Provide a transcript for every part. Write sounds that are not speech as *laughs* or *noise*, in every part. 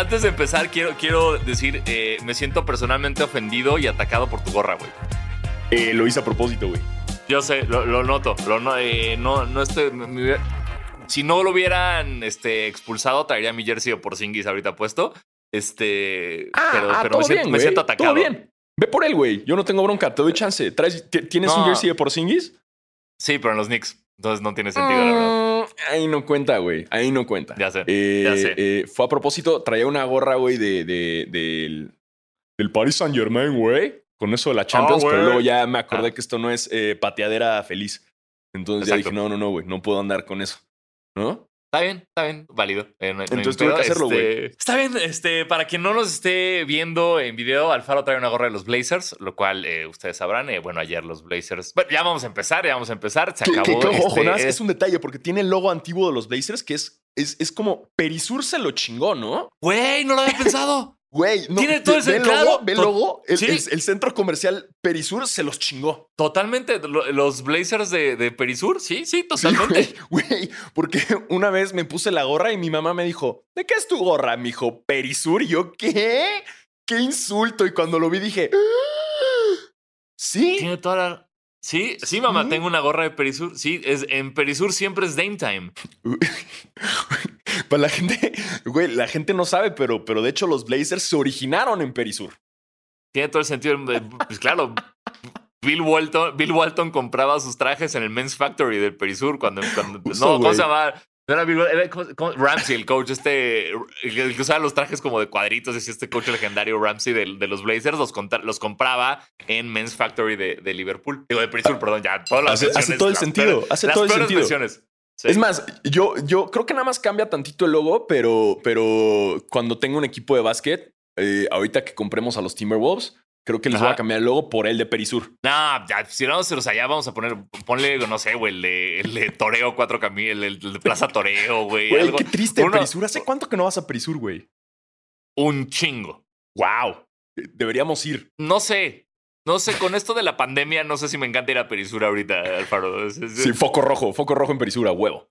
antes de empezar, quiero, quiero decir, eh, me siento personalmente ofendido y atacado por tu gorra, güey. Eh, lo hice a propósito, güey. Yo sé, lo, lo noto. Lo, no, eh, no, no estoy. me- me hubiera- si no lo hubieran este, expulsado, traería mi jersey o por Singis ahorita puesto. Este. pero ah, pero todo me, siento, bien, me siento atacado. Todo bien. Ve por él, güey. Yo no tengo bronca. Te doy chance. ¿Traes- t- ¿Tienes un jersey de Porzingis? Sí, pero en los Knicks. Entonces no tiene sentido, la verdad. Ahí no cuenta, güey. Ahí no cuenta. Ya sé, Eh, ya sé. eh, fue a propósito. Traía una gorra, güey, de, de- del, del Paris Saint Germain, güey. Con eso de la Champions. Ah, pero güey. luego ya me acordé Ah. que esto no es eh, pateadera feliz. Entonces ya dije, no, no, no, güey. No puedo andar con eso. ¿No? Está bien, está bien, válido. Eh, no Entonces pedo. tuve que hacerlo, güey. Este, Está bien, este, para quien no nos esté viendo en video, Alfaro trae una gorra de los Blazers, lo cual eh, ustedes sabrán. eh, bueno, ayer los Blazers. Bueno, ya vamos a empezar, ya vamos a empezar. Se Que- que- acabó. ojo, este, nada es- es un detalle porque tiene el logo antiguo de los Blazers que es, es, es como Perisur se lo chingó, ¿no? Güey, no lo había pensado. Güey, no, Tiene todo el sentido. ve el logo, el, Sí. el- el centro comercial Perisur se los chingó. Totalmente. lo- Los Blazers de, de Perisur, sí, sí, Sí, totalmente. güey, güey, porque una vez me puse la gorra y mi mamá me dijo, ¿de qué es tu gorra? Me dijo, Perisur. Y yo, ¿qué? ¡Qué insulto! Y cuando lo vi dije, "Ah, ¿sí? Tiene toda la. Sí, sí, mamá, Sí. tengo una gorra de Perisur. Sí, es, en Perisur siempre es Dame Time. *laughs* Para la gente, *laughs* güey, la gente no sabe, pero, pero de hecho los Blazers se originaron en Perisur. Tiene todo el sentido. eh, Pues claro, Bill Walton, Bill Walton compraba sus trajes en el Men's Factory del Perisur cuando. cuando- Justo, no, ¿cómo se llama? No era Bill Walton, era ¿cómo- cómo? Ramsey, el coach, este. El que usaba los trajes como de cuadritos, decía este coach legendario Ramsey de, de los Blazers, los, compraba en Men's Factory de, de Liverpool. Digo, de Perisur, perdón, ya. Todas las Hace- hace todo el sentido, peores- hace las todo el sentido. versiones. Sí. Es más, yo, yo creo que nada más cambia tantito el logo, pero, pero cuando tengo un equipo de básquet, eh, ahorita que compremos a los Timberwolves, creo que les voy Ajá. a cambiar el logo por el de Perisur. No, ya, si no, se los allá vamos a poner, ponle, no sé, güey, el de, el de Toreo Cuatro Caminos, el, el de Plaza Toreo, güey. Güey, algo- qué triste uno- Perisur. ¿Hace cuánto que no vas a Perisur, güey? Un chingo. Wow. Deberíamos ir. No sé, no sé, con esto de la pandemia, no sé si me encanta ir a Perisura ahorita, Alfaro. Sí, foco rojo, foco rojo en Perisur, a huevo.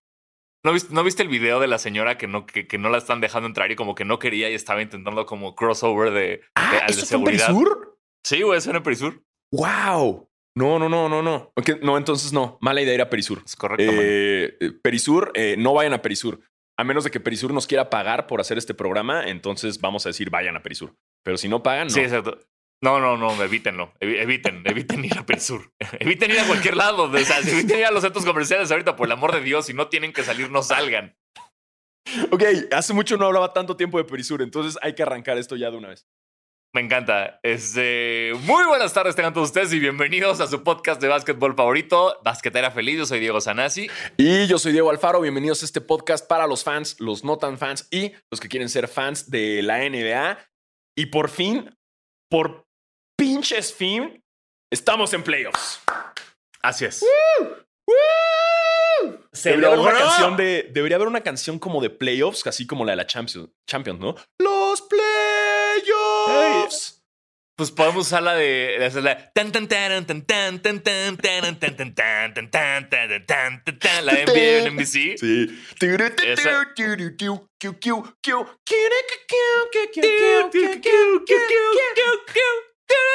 ¿No, viste, ¿No viste el video de la señora que no, que, que no la están dejando entrar y como que no quería y estaba intentando como crossover de, Ah, de ¿eso fue en seguridad? Perisur? Sí, güey, eso era en Perisur. Wow. No, no, no, no, no. No, entonces no. Mala idea ir a Perisur. Es correcto. Eh, eh, Perisur, eh, no vayan a Perisur. A menos de que Perisur nos quiera pagar por hacer este programa, entonces vamos a decir vayan a Perisur. Pero si no pagan, no. Sí, exacto. No, no, no, evítenlo. Evi- Eviten, eviten ir a Perisur. *laughs* Eviten ir a cualquier lado. O sea, eviten ir a los centros comerciales ahorita, por el amor de Dios. Si no tienen que salir, no salgan. Ok, hace mucho no hablaba tanto tiempo de Perisur, entonces hay que arrancar esto ya de una vez. Me encanta. Este, muy buenas tardes tengan todos ustedes y bienvenidos a su podcast de básquetbol favorito, Basquetera Feliz. Yo soy Diego Sanasi. Y yo soy Diego Alfaro, bienvenidos a este podcast para los fans, los no tan fans y los que quieren ser fans de la NBA. Y por fin, por pinches fin, estamos en playoffs. Así es. Se debería, haber una canción de, debería haber una canción como de playoffs, así como la de la Champions, Champions ¿no? Los playoffs. Pues podemos usar la de la de la tan tan tan tan tan tan tan tan tan tan tan tan tan tan tan tan tan tan la de NBA en NBC. Sí.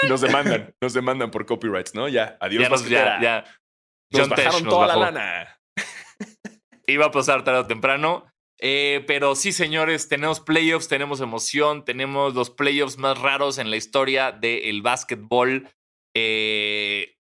Nos demandan, nos demandan por copyrights, ¿no? Ya, adiós, Ya, nos, ya, ya. Nos John Tesh bajaron nos toda la lana. *laughs* Iba a pasar tarde o temprano. Eh, pero sí, señores, tenemos playoffs, tenemos emoción, tenemos los playoffs más raros en la historia del básquetbol. Eh,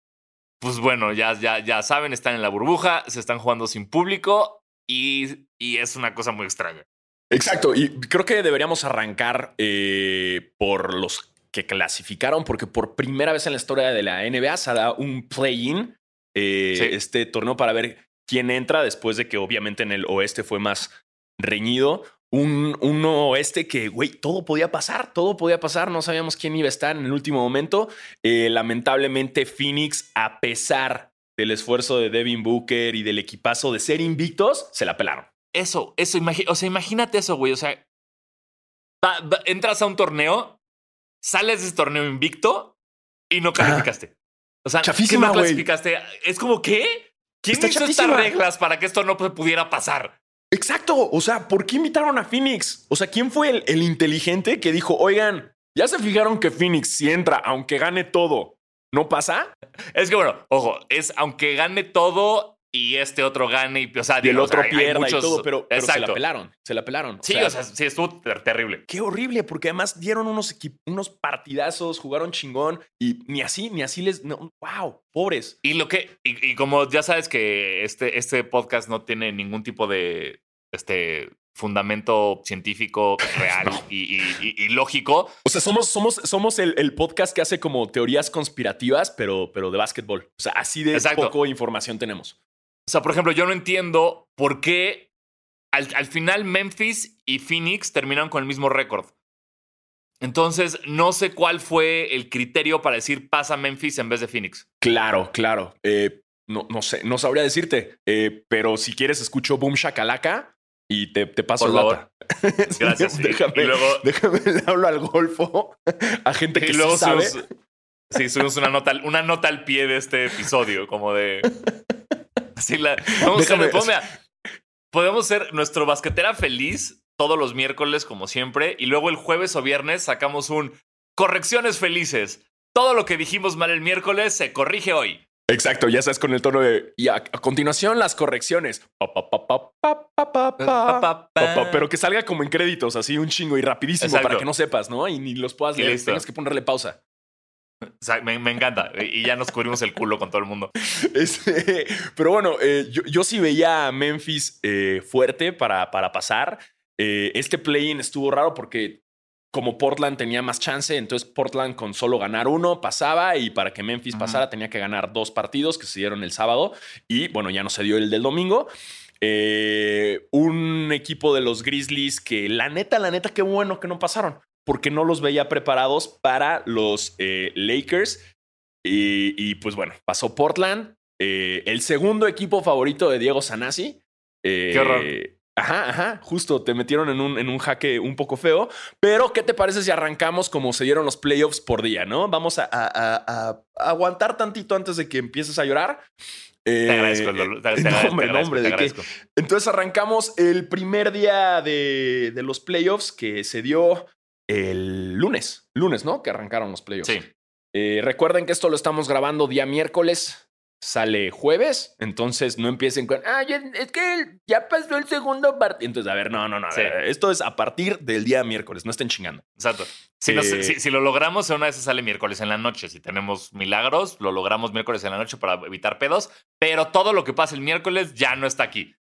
pues bueno, ya, ya, ya saben, están en la burbuja, se están jugando sin público y, y es una cosa muy extraña. Exacto, y creo que deberíamos arrancar eh, por los que clasificaron, porque por primera vez en la historia de la NBA se da un play-in, eh, Sí. este torneo para ver quién entra después de que obviamente en el oeste fue más reñido. Un, un oeste que, güey, todo podía pasar, todo podía pasar, no sabíamos quién iba a estar en el último momento. Eh, lamentablemente Phoenix, a pesar del esfuerzo de Devin Booker y del equipazo de ser invictos, se la pelaron. Eso, eso, o sea, imagínate eso, güey. O sea, va- va- entras a un torneo, sales de ese torneo invicto y no calificaste. O sea, Chafísima, ¿qué no clasificaste? Es como, ¿qué? ¿Quién Está hizo estas reglas para que esto no pudiera pasar? Exacto. O sea, ¿por qué invitaron a Phoenix? O sea, ¿quién fue el, el inteligente que dijo, oigan, ya se fijaron que Phoenix si entra, aunque gane todo, ¿no pasa? Es que bueno, ojo, es aunque gane todo y este otro gane y, o sea, Y el otro hay- hay pierda muchos- y todo, pero, pero se la pelaron. Se la pelaron. Sí, o sea, sí, estuvo ter- terrible. Qué horrible, porque además dieron unos, unos partidazos, jugaron chingón y ni así, ni así les. No, wow, pobres. Y lo que, y, y como ya sabes que este, este podcast no tiene ningún tipo de este fundamento científico *laughs* real y, y- y- y lógico. O sea, somos, somos, somos el, el podcast que hace como teorías conspirativas, pero, pero de básquetbol. O sea, así de Exacto. poco información tenemos. O sea, por ejemplo, yo no entiendo por qué al, al final Memphis y Phoenix terminaron con el mismo récord. Entonces, no sé cuál fue el criterio para decir pasa Memphis en vez de Phoenix. Claro, claro. Eh, no, no sé, no sabría decirte, eh, pero si quieres, escucho Boom Shakalaka y te, te paso Por favor. data. *laughs* Sí, Gracias. Déjame, y luego- déjame le hablo al golfo a gente que Y luego sí sabe. subimos, sí, subimos una nota, una nota al pie de este episodio, como de. Así la, vamos a Déjame- hacer- mira, podemos ser nuestro basquetera feliz todos los miércoles, como siempre, y luego el jueves o viernes sacamos un correcciones felices. Todo lo que dijimos mal el miércoles se corrige hoy. Exacto, ya sabes con el tono de. Y a, a continuación, las correcciones. Pa, pa, pa, Pero que salga como en créditos, así un chingo y rapidísimo Exacto. para que no sepas, ¿no? Y ni los puedas leer. Tengas que ponerle pausa. *laughs* O sea, me, me encanta. Y ya nos cubrimos el culo con todo el mundo. *laughs* Este, pero bueno, eh, yo, yo sí veía a Memphis eh, fuerte para, para pasar. Eh, este play-in estuvo raro porque como Portland tenía más chance, entonces Portland con solo ganar uno pasaba y para que Memphis pasara tenía que ganar dos partidos que se dieron el sábado y bueno, ya no se dio el del domingo. Un equipo de los Grizzlies que la neta, la neta, qué bueno que no pasaron porque no los veía preparados para los eh, Lakers. Y, y, pues bueno, pasó Portland, eh, el segundo equipo favorito de Diego Sanasi. Eh, Qué horror. Ajá, ajá, justo te metieron en un, en un jaque un poco feo. Pero, ¿qué te parece si arrancamos como se dieron los playoffs por día, no? Vamos a, a- a- a aguantar tantito antes de que empieces a llorar. Te agradezco. Te- *laughs* te no, hombre, te agradezco, hombre, te agradezco. Entonces arrancamos el primer día de, de los playoffs que se dio el lunes. Lunes, ¿no? Que arrancaron los playoffs. Sí. Eh, recuerden que esto lo estamos grabando día miércoles. Sale jueves, entonces no empiecen con, ah, ya- es que ya pasó el segundo partido. Entonces, a ver, no, no, no. a Sí. ver, esto es a partir del día miércoles, no estén chingando. Exacto. Si, nos- Eh, si, si lo logramos, una vez sale miércoles en la noche. Si tenemos milagros, lo logramos miércoles en la noche para evitar pedos. Pero todo lo que pasa el miércoles ya no está aquí.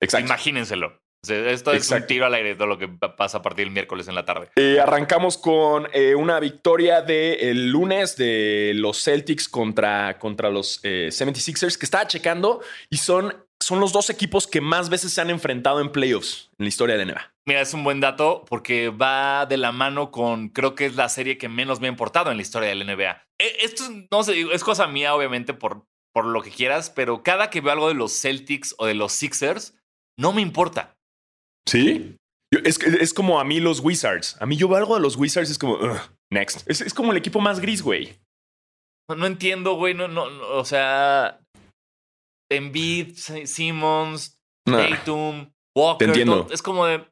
Exacto. Imagínenselo. O sea, esto es un tiro al aire de todo lo que pa- pasa a partir del miércoles en la tarde. Eh, arrancamos con eh, una victoria del lunes de los Celtics contra, contra los eh, 76ers, que estaba checando y son, son los dos equipos que más veces se han enfrentado en playoffs en la historia de NBA. Mira, es un buen dato porque va de la mano con, creo que es la serie que menos me ha importado en la historia del NBA. Eh, Esto es, no sé, es cosa mía, obviamente, por, por lo que quieras, pero cada que veo algo de los Celtics o de los Sixers, no me importa. ¿Sí? Yo- Es, es como a mí los Wizards. A mí yo veo algo de los Wizards es como, "Ugh, next. Es, es como el equipo más gris, güey. No, no entiendo, güey. No, no, no, o sea, Embiid, Si- Simmons. Tatum, Walker. Te entiendo. todo- es como de,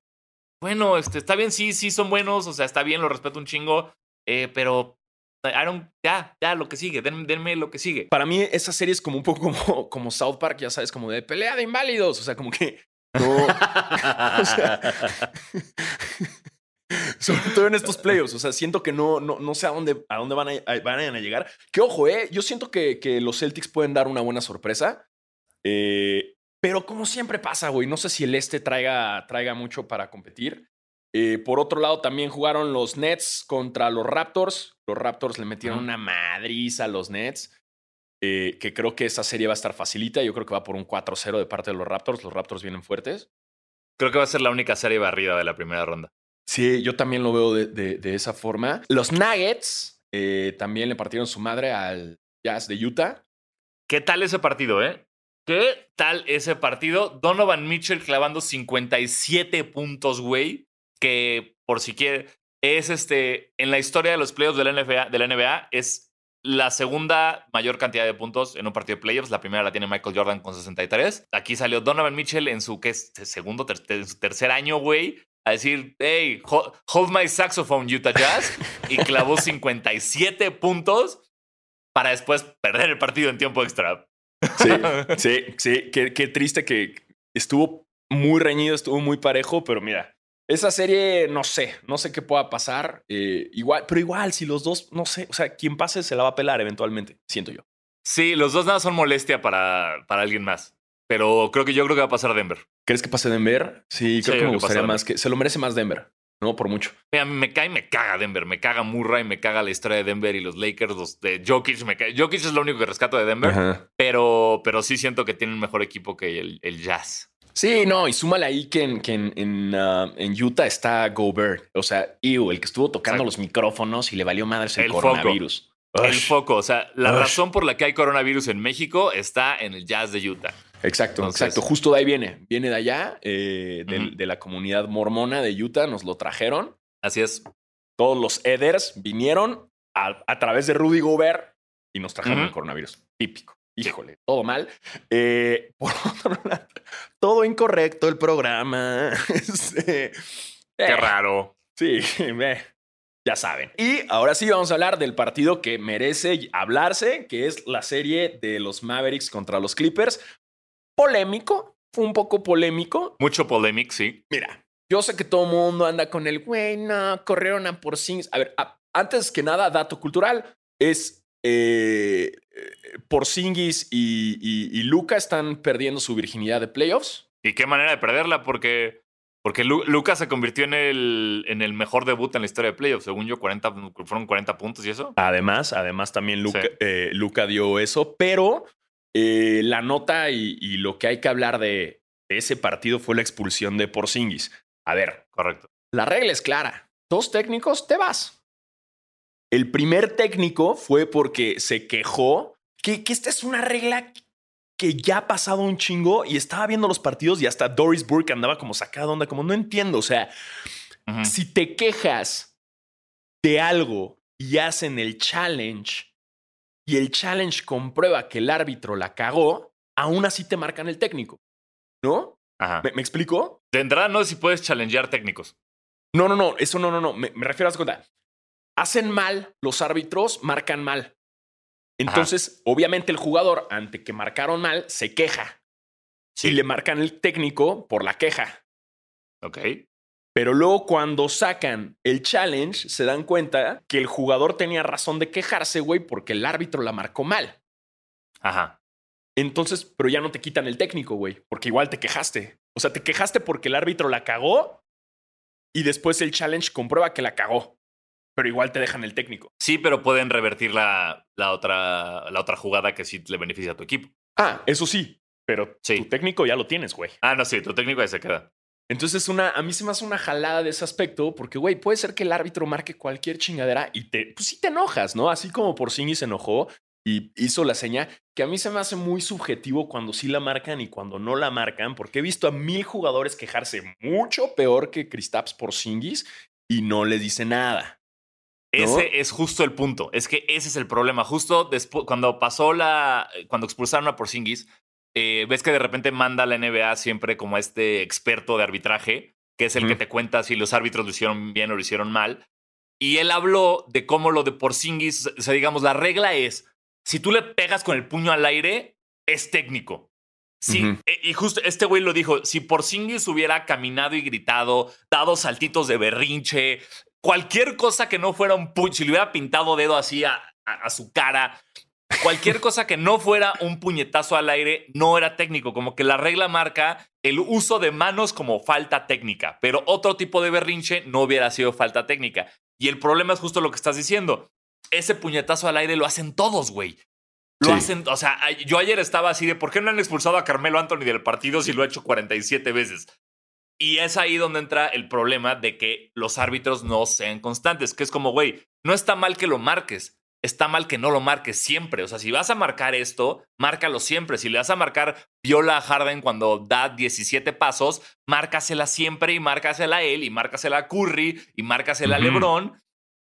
bueno, este, está bien, sí, sí son buenos. O sea, está bien, lo respeto un chingo. eh, pero, don't- ya, ya, lo que sigue. Den- denme lo que sigue. Para mí esa serie es como un poco como, como South Park, ya sabes, como de pelea de inválidos. O sea, como que no... *laughs* O sea, Sobre todo en estos playoffs. O sea, siento que no, no, no sé a dónde, a dónde van, a, a- van a llegar. Que ojo, eh, yo siento que, que los Celtics pueden dar una buena sorpresa. Eh, pero como siempre pasa, güey, no sé si el este traiga, traiga mucho para competir. Eh, por otro lado, también jugaron los Nets contra los Raptors. Los Raptors le metieron una madriza a los Nets. Eh, que creo que esa serie va a estar facilita. Yo creo que va por un 4-0 de parte de los Raptors. Los Raptors vienen fuertes. Creo que va a ser la única serie barrida de la primera ronda. Sí, yo también lo veo de, de- de esa forma. Los Nuggets eh, también le partieron su madre al Jazz de Utah. ¿Qué tal ese partido, eh? ¿Qué tal ese partido? Donovan Mitchell clavando 57 puntos, güey. Que por si quiere, es este. En la historia de los playoffs de la NBA, de la NBA es la segunda mayor cantidad de puntos en un partido de playoffs. La primera la tiene Michael Jordan con 63. Aquí salió Donovan Mitchell en su, ¿qué es? Segundo, su tercer año, güey, a decir, hey, hold my saxophone, Utah Jazz. y clavó 57 puntos para después perder el partido en tiempo extra. Sí, *laughs* sí, sí. Qué, qué triste que estuvo muy reñido, estuvo muy parejo, pero mira, esa serie, no sé, no sé qué pueda pasar. Eh, igual, pero igual, si los dos, no sé, o sea, quien pase se la va a pelar eventualmente, siento yo. Sí, los dos nada son molestia para, para alguien más. Pero creo que yo creo que va a pasar Denver. ¿Crees que pase Denver? Sí, creo que me gustaría más que. Se lo merece más Denver, ¿no? Por mucho. Mira, me cae y me caga Denver. Me caga Murray, me caga la historia de Denver y los Lakers, los de Jokic. Me cae. Jokic es lo único que rescato de Denver. Pero, pero sí siento que tiene un mejor equipo que el, el Jazz. Sí, no, y súmale ahí que en, que en, uh, Utah está Gobert. O sea, Ew, el que estuvo tocando los micrófonos y le valió madres el, coronavirus. El foco. O sea, la razón por la que hay coronavirus en México está en el jazz de Utah. Exacto, exacto. Justo de ahí viene. Viene de allá, eh, de, la comunidad mormona de Utah. Nos lo trajeron. Así es. Todos los Eders vinieron a, través de Rudy Gobert y nos trajeron el coronavirus. Típico híjole, todo mal. Eh, *laughs* por otro lado, todo incorrecto el programa. *laughs* Este, Qué eh, raro. Sí, *laughs* ya saben. Y ahora sí vamos a hablar del partido que merece hablarse, que es la serie de los Mavericks contra los Clippers. Polémico, fue un poco polémico. Mucho polémico, sí. Mira, yo sé que todo el mundo anda con el güey, no, corrieron a por A ver, antes que nada, dato cultural, es eh, Porzingis y, y, Luca están perdiendo su virginidad de playoffs. ¿Y qué manera de perderla? Porque, porque Luca se convirtió en el, en el mejor debut en la historia de playoffs. Según yo, 40, fueron 40 puntos y eso. Además, además también Luca, eh, dio eso, pero eh, la nota y, lo que hay que hablar de ese partido fue la expulsión de Porzingis. A ver, correcto. La regla es clara. Dos técnicos, te vas. El primer técnico fue porque se quejó que, esta es una regla que ya ha pasado un chingo y estaba viendo los partidos y hasta Doris Burke andaba como sacada de onda, como no entiendo. O sea, si te quejas de algo y hacen el challenge y el challenge comprueba que el árbitro la cagó, aún así te marcan el técnico. ¿No? ¿Me, explico? De entrada no sé si puedes challengear técnicos. No, no, no, eso no, no, no. Me, refiero a cuenta hacen mal los árbitros, marcan mal. Entonces, obviamente el jugador, ante que marcaron mal, se queja. Y le marcan el técnico por la queja. Ok. Pero luego cuando sacan el challenge, se dan cuenta que el jugador tenía razón de quejarse, güey, porque el árbitro la marcó mal. Ajá. Entonces, pero ya no te quitan el técnico, güey, porque igual te quejaste. O sea, te quejaste porque el árbitro la cagó y después el challenge comprueba que la cagó pero igual te dejan el técnico. Sí, pero pueden revertir la, la, otra, la otra jugada que sí le beneficia a tu equipo. Ah, eso sí, pero tu técnico ya lo tienes, güey. Ah, no, sí, tu técnico ya se queda. Entonces, una, a mí se me hace una jalada de ese aspecto, porque, güey, puede ser que el árbitro marque cualquier chingadera y te, pues sí te enojas, ¿no? Así como por sí se enojó y hizo la seña, que a mí se me hace muy subjetivo cuando sí la marcan y cuando no la marcan, porque he visto a mil jugadores quejarse mucho peor que Kristaps por Singis y no le dice nada. Ese es justo el punto. Es que ese es el problema. Justo después, cuando pasó la. Cuando expulsaron a Porzingis, eh, ves que de repente manda la NBA siempre como este experto de arbitraje, que es el que te cuenta si los árbitros lo hicieron bien o lo hicieron mal. Y él habló de cómo lo de Porzingis, o sea, digamos, la regla es: si tú le pegas con el puño al aire, es técnico. Sí, eh, y justo este güey lo dijo, si Porzingis hubiera caminado y gritado, dado saltitos de berrinche, cualquier cosa que no fuera un puño, si le hubiera pintado dedo así a, su cara, cualquier *laughs* cosa que no fuera un puñetazo al aire no era técnico, como que la regla marca el uso de manos como falta técnica, pero otro tipo de berrinche no hubiera sido falta técnica. Y el problema es justo lo que estás diciendo. Ese puñetazo al aire lo hacen todos, güey. Lo hacen, o sea, yo ayer estaba así de, ¿por qué no han expulsado a Carmelo Anthony del partido si lo ha hecho 47 veces? Y es ahí donde entra el problema de que los árbitros no sean constantes, que es como, güey, no está mal que lo marques, está mal que no lo marques siempre. O sea, si vas a marcar esto, márcalo siempre. Si le vas a marcar viola a Harden cuando da 17 pasos, márcasela siempre y márcasela a él y márcasela a Curry y márcasela a LeBron.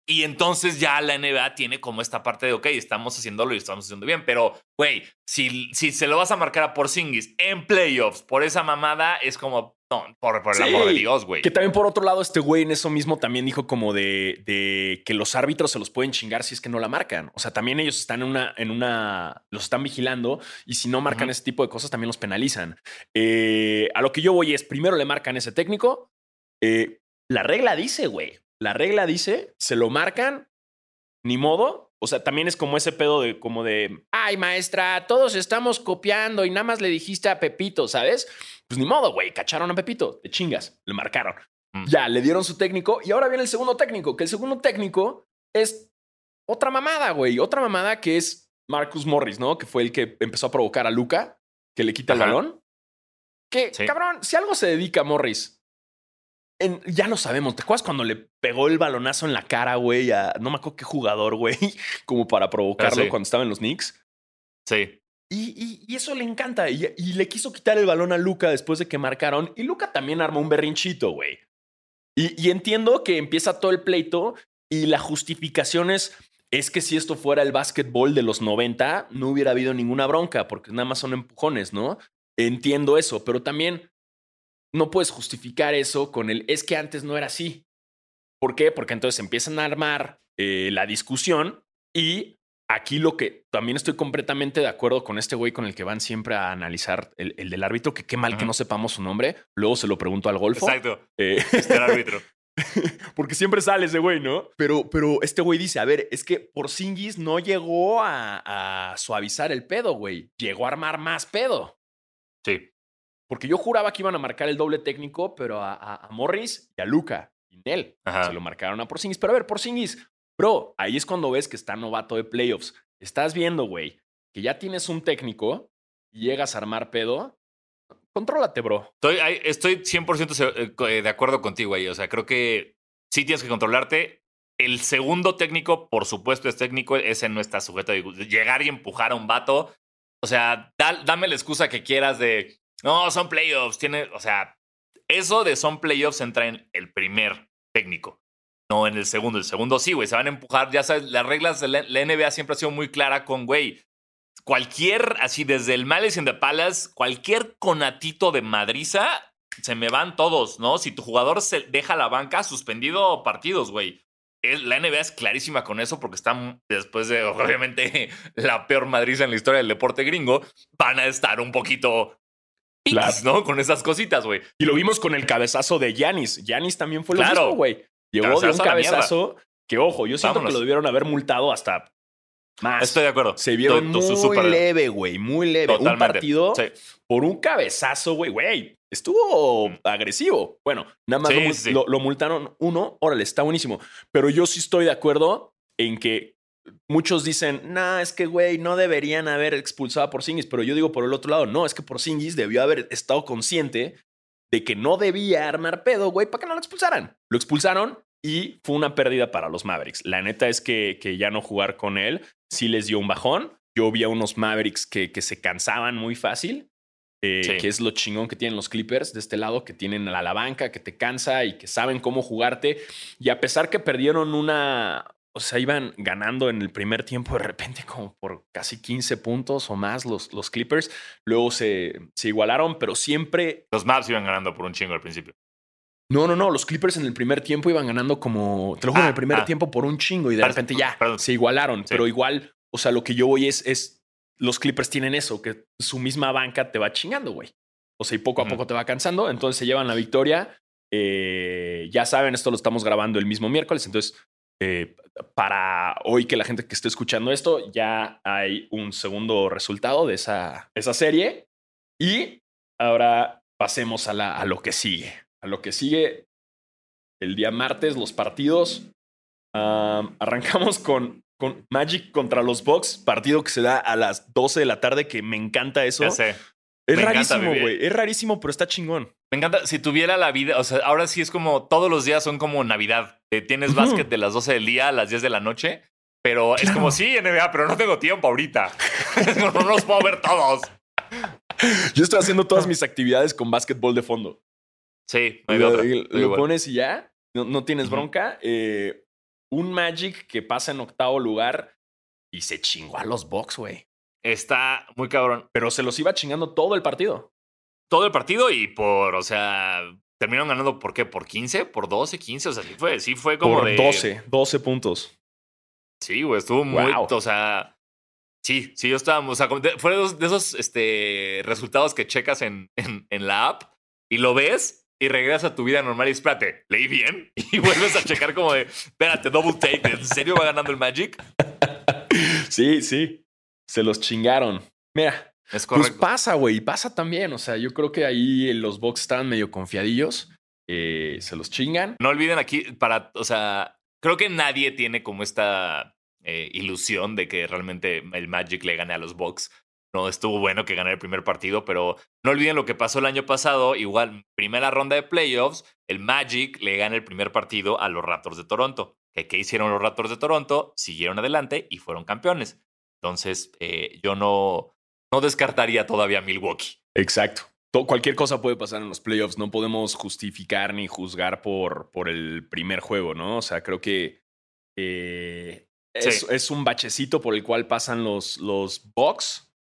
Y entonces ya la NBA tiene como esta parte de, ok, estamos haciéndolo y estamos haciendo bien. Pero, güey, si, si se lo vas a marcar a Porzingis en playoffs por esa mamada, es como, no, por, por el Sí, amor de Dios, güey. Que también por otro lado, este güey en eso mismo también dijo como de, de que los árbitros se los pueden chingar si es que no la marcan. O sea, también ellos están en una, en una, los están vigilando y si no marcan ese tipo de cosas también los penalizan. Eh, a lo que yo voy es, primero le marcan ese técnico. eh, la regla dice, güey, la regla dice, se lo marcan, ni modo. O sea, también es como ese pedo de como de, ay maestra, todos estamos copiando y nada más le dijiste a Pepito, ¿sabes? Pues ni modo, güey, cacharon a Pepito, te chingas, le marcaron. Mm. Ya, le dieron su técnico y ahora viene el segundo técnico, que el segundo técnico es otra mamada, güey, otra mamada que es Marcus Morris, ¿no? Que fue el que empezó a provocar a Luca, que le quita el balón. Que, Sí. cabrón, si algo se dedica a Morris, en- ya lo sabemos. ¿Te acuerdas cuando le pegó el balonazo en la cara, güey? A no me acuerdo qué jugador, güey, *laughs* como para provocarlo Ah, sí. cuando estaba en los Knicks. Sí. Y, y- y eso le encanta. Y, y le quiso quitar el balón a Luca después de que marcaron. Y Luca también armó un berrinchito, güey. Y, y entiendo que empieza todo el pleito y la justificación es, es que si esto fuera el básquetbol de los 90, no hubiera habido ninguna bronca, porque nada más son empujones, ¿no? Entiendo eso, pero también no puedes justificar eso con el, es que antes no era así. ¿Por qué? Porque entonces empiezan a armar eh, la discusión y aquí lo que también estoy completamente de acuerdo con este güey con el que van siempre a analizar el, el del árbitro, que qué mal que no sepamos su nombre. Luego se lo pregunto al golfo. Exacto. Eh, *laughs* Este árbitro. *laughs* porque siempre sale ese güey, ¿no? Pero, pero este güey dice, a ver, es que Porzingis no llegó a, a suavizar el pedo, güey. Llegó a armar más pedo. Sí. Porque yo juraba que iban a marcar el doble técnico, pero a, a- a Morris y a Luca y Nel Ajá. se lo marcaron a Porzingis. Pero a ver, Porzingis, bro, ahí es cuando ves que está novato de playoffs. Estás viendo, güey, que ya tienes un técnico y llegas a armar pedo. Contrólate, bro. Estoy, estoy 100% se- eh, eh, de acuerdo contigo ahí. O sea, creo que sí tienes que controlarte. El segundo técnico, por supuesto, es técnico. Ese no está sujeto a llegar y empujar a un vato. O sea, da- dame la excusa que quieras de no, son playoffs. Tiene, o sea, eso de son playoffs entra en el primer técnico, no en el segundo. El segundo sí, güey, se van a empujar. Ya sabes, las reglas de la, NBA siempre ha sido muy clara con, güey, cualquier, así desde el Malice in the Palace, cualquier conatito de madriza, se me van todos, ¿no? Si tu jugador se deja la banca, suspendido partidos, güey. La NBA es clarísima con eso porque están, después de, *laughs* obviamente, la peor madriza en la historia del deporte gringo, van a estar un poquito pilas, ¿no? Con esas cositas, güey. Y lo vimos con el cabezazo de Yanis. Yanis también fue lo Claro. mismo, güey. Llegó de un Cabezazo que, ojo, yo siento Vámonos. que lo debieron haber multado hasta más. Estoy de acuerdo. Se vieron Estoy- estoy muy leve, güey, muy leve. Un partido Sí. por un cabezazo, güey, güey. Estuvo Mm. agresivo. Bueno, nada más Sí, lo, mul- sí, sí. lo- lo multaron uno. Órale, está buenísimo. Pero yo sí estoy de acuerdo en que muchos dicen, nah, es que, güey, no deberían haber expulsado a Porzingis. Pero yo digo por el otro lado, no, es que Porzingis debió haber estado consciente de que no debía armar pedo, güey, para que no lo expulsaran. Lo expulsaron y fue una pérdida para los Mavericks. La neta es que, que ya no jugar con él sí les dio un bajón. Yo vi a unos Mavericks que, que se cansaban muy fácil, eh, Sí. que es lo chingón que tienen los Clippers de este lado, que tienen a la banca, que te cansa y que saben cómo jugarte. Y a pesar que perdieron una, o sea, iban ganando en el primer tiempo de repente como por casi 15 puntos o más los, los Clippers, luego se, se igualaron, pero siempre Los Maps iban ganando por un chingo al principio. no, no, no. Los Clippers en el primer tiempo iban ganando como, te lo juro, en Ah, el primer ah. tiempo por un chingo y de Perdón, repente ya perdón. se igualaron. Sí. Pero igual, o sea, lo que yo voy es, es, los Clippers tienen eso, que su misma banca te va chingando, güey. O sea, y poco a poco te va cansando. Entonces se llevan la victoria. Eh, ya saben, esto lo estamos grabando el mismo miércoles. Entonces, eh, para hoy que la gente que esté escuchando esto, ya hay un segundo resultado de esa, esa serie. Y ahora pasemos a, la, a lo que sigue. A lo que sigue el día martes, los partidos. Am, arrancamos con, con Magic contra los Bucks, partido que se da a las 12 de la tarde, que me encanta eso. Ya sé. Es Me rarísimo, güey. Es rarísimo, pero está chingón. Me encanta, si tuviera la vida, o sea, ahora sí es como todos los días son como Navidad. Eh, tienes básquet de las 12 del día a las 10 de la noche, pero es como, sí, NBA, pero no tengo tiempo ahorita. *laughs* no, no los puedo ver todos. Yo estoy haciendo todas mis actividades con básquetbol de fondo. Sí, no hay lo otra. lo pones y ya. No, no tienes bronca. Eh, un Magic que pasa en octavo lugar y se chingó a los Bucks, güey. Está muy cabrón. Pero se los iba chingando todo el partido. Todo el partido y por, o sea, terminaron ganando por qué? ¿Por 15? ¿Por 12? ¿15? O sea, sí fue, sí fue como por de. 12, 12 puntos. Sí, güey, estuvo muy. O sea. Sí, sí, yo estaba. O sea, fue de esos, de esos, este, resultados que checas en, en, en la app y lo ves y regresas a tu vida normal y espérate, ¿leí bien? *laughs* Y vuelves a checar como de, espérate, double take, ¿en serio va ganando el Magic? *laughs* Sí, sí. Se los chingaron. Mira, Es pues correcto. pasa, güey. Pasa también. O sea, yo creo que ahí los Bucks estaban medio confiadillos. eh, se los chingan. No olviden aquí, para, o sea, creo que nadie tiene como esta eh, ilusión de que realmente el Magic le gane a los Bucks. No estuvo bueno que ganara el primer partido, pero no olviden lo que pasó el año pasado. Igual, primera ronda de playoffs, el Magic le gana el primer partido a los Raptors de Toronto. ¿Qué, qué hicieron los Raptors de Toronto? Siguieron adelante y fueron campeones. Entonces, eh, yo no, no descartaría todavía a Milwaukee. Exacto. To- Cualquier cosa puede pasar en los playoffs. No podemos justificar ni juzgar por, por el primer juego, ¿no? O sea, creo que eh, es, Sí. es un bachecito por el cual pasan los, los Bucks,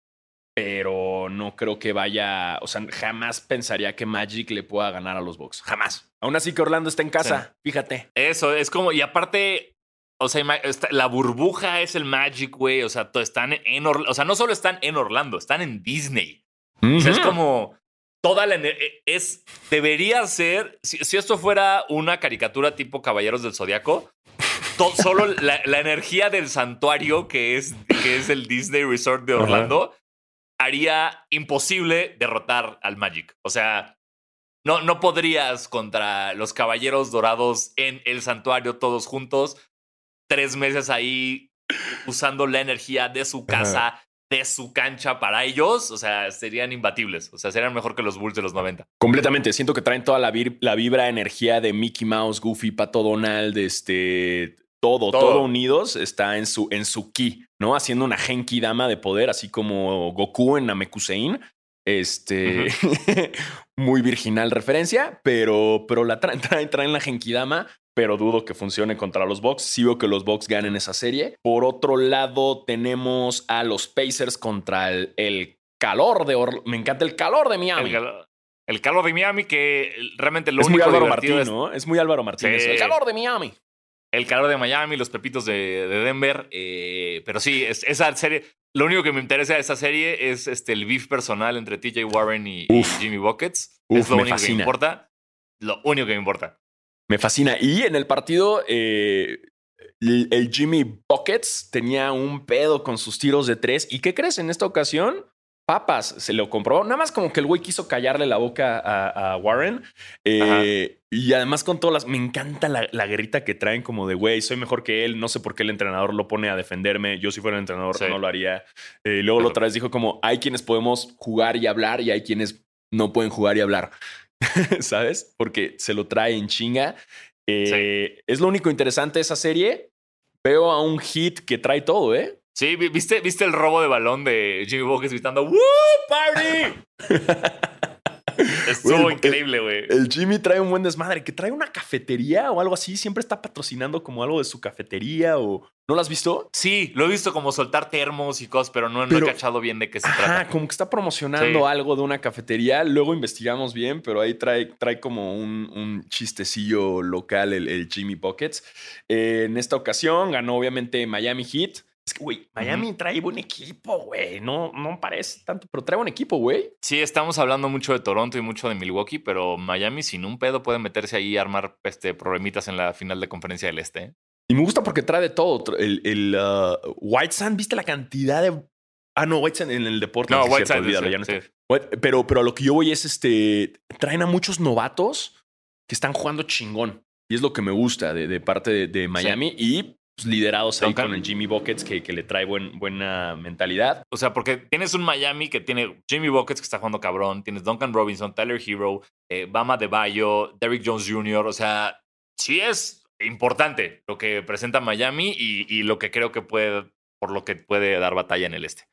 pero no creo que vaya. O sea, jamás pensaría que Magic le pueda ganar a los Bucks. Jamás. Aún así que Orlando está en casa. Fíjate. Eso, es como, y aparte, o sea, la burbuja es el Magic, güey. O sea, están en Orlando. O sea, no solo están en Orlando, están en Disney. O sea, es como toda la eh, es debería ser si, si esto fuera una caricatura tipo Caballeros del Zodiaco, to- solo la, la energía del santuario que es que es el Disney Resort de. Orlando haría imposible derrotar al Magic. O sea, no, no podrías contra los Caballeros Dorados en el santuario todos juntos, tres meses ahí usando la energía de su casa, de su cancha para ellos. O sea, serían imbatibles. O sea, serían mejor que los Bulls de los 90. Completamente. Siento que traen toda la, la vibra, energía de Mickey Mouse, Goofy, Pato Donald, este. Todo, todo, Todo. unidos está en su, en su ki, ¿no? Haciendo una Genki Dama de poder, así como Goku en Namekusein. Este. *laughs* muy virginal referencia, pero, pero la traen, *laughs* traen, traen la Genki Dama. Pero dudo que funcione contra los Bucks. Sí veo que los Bucks ganen esa serie. Por otro lado, tenemos a los Pacers contra el, el calor de Orlando. Me encanta el calor de Miami. El, calor, el calor de Miami, que realmente lo es muy único Álvaro divertido Martín, es ¿no? Es muy Álvaro Martínez. Sí. El calor de Miami. el calor de Miami, los pepitos de, de Denver. eh, pero sí, es- esa serie. Lo único que me interesa de esa serie es este, el beef personal entre TJ Warren y. Jimmy Buckets. Uf, es lo único que me importa. Lo único que me importa. Me fascina. Y en el partido, eh, el, Jimmy Buckets tenía un pedo con sus tiros de tres. ¿Y qué crees? En esta ocasión, papas se lo compró. Nada más como que el güey quiso callarle la boca a, a Warren. Eh, y además con todas las... Me encanta la, la guerrita que traen como de, güey, soy mejor que él. No sé por qué el entrenador lo pone a defenderme. Yo si fuera el entrenador Sí. no lo haría. Eh, luego la otra vez dijo como, hay quienes podemos jugar y hablar y hay quienes no pueden jugar y hablar. *laughs* ¿Sabes? Porque se lo trae en chinga. Eh, Es lo único interesante de esa serie. Veo a un hit que trae todo, ¿eh? Sí, vi- ¿viste, ¿viste el robo de balón de Jimmy Buckets gritando ¡Woo! ¡Party! *laughs* Estuvo increíble, güey. El Jimmy trae un buen desmadre. Que trae una cafetería o algo así. Siempre está patrocinando como algo de su cafetería o... ¿No lo has visto? Sí, lo he visto como soltar termos y cosas, pero no, no he cachado bien de qué se Ajá, trata. como que está promocionando Sí. algo de una cafetería. Luego investigamos bien, pero ahí trae, trae como un, un chistecillo local el, el Jimmy Buckets. Eh, en esta ocasión ganó obviamente Miami Heat. Es que, güey, Miami trae buen equipo, güey. No, no parece tanto, pero trae buen equipo, güey. Sí, estamos hablando mucho de Toronto y mucho de Milwaukee, pero Miami sin un pedo puede meterse ahí y armar este, problemitas en la final de conferencia del Este. Y me gusta porque trae de todo. El, el uh, White Sand, ¿viste la cantidad de. Ah, no, White Sand en el deporte. No, White ya no sí. Pero, pero a lo que yo voy es este. Traen a muchos novatos que están jugando chingón. Y es lo que me gusta de, de parte de, de Miami. Y liderados ahí Duncan. con el Jimmy Buckets, que, que le trae buen, buena mentalidad. O sea, porque tienes un Miami que tiene Jimmy Buckets que está jugando cabrón, tienes Duncan Robinson, Tyler Hero, eh, Bama de Bayo, Derrick Jones Jr. O sea, sí es importante lo que presenta Miami y, y lo que creo que puede, por lo que puede dar batalla en el este.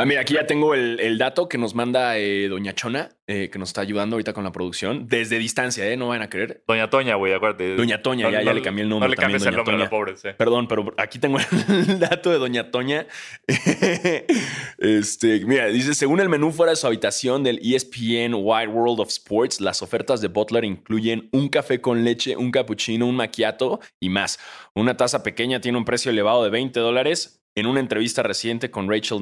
Ah, mira, aquí ya tengo el, dato que nos manda eh, Doña Chona, eh, que nos está ayudando ahorita con la producción, desde distancia, ¿eh? No van a creer. Doña Toña, güey, acuérdate. Doña Toña, ya, le cambié el nombre. No le cambies el nombre a la pobre, sí. Perdón, pero aquí tengo el *laughs* dato de Doña Toña. *laughs* este, mira, dice, según el menú fuera de su habitación del ESPN Wide World of Sports, las ofertas de Butler incluyen un café con leche, un cappuccino, un macchiato y más. Una taza pequeña tiene un precio elevado de 20 dólares en una entrevista reciente con Rachel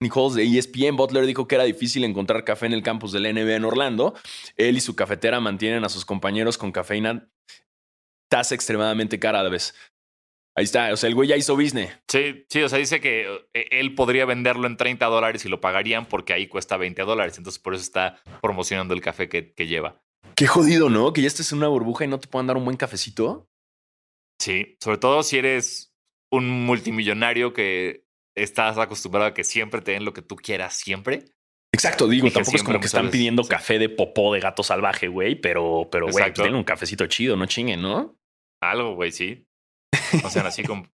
Nichols de ESPN, Butler dijo que era difícil encontrar café en el campus del NBA en Orlando. Él y su cafetera mantienen a sus compañeros con cafeína tasa extremadamente cara a la vez. Ahí está, o sea, el güey ya hizo business. Sí, sí, o sea, dice que eh, él podría venderlo en 30 dólares y lo pagarían porque ahí cuesta 20 dólares. Entonces, por eso está promocionando el café que, que lleva. Qué jodido, ¿no? Que ya estés en una burbuja y no te puedan dar un buen cafecito. Sí, sobre todo si eres un multimillonario que estás acostumbrado a que siempre te den lo que tú quieras siempre. Exacto, digo, tampoco es como que están pidiendo café de popó de gato salvaje, güey, pero, pero, güey, pues tienen un cafecito chido, no chinguen, ¿no? Algo, güey, sí. O sea, así como.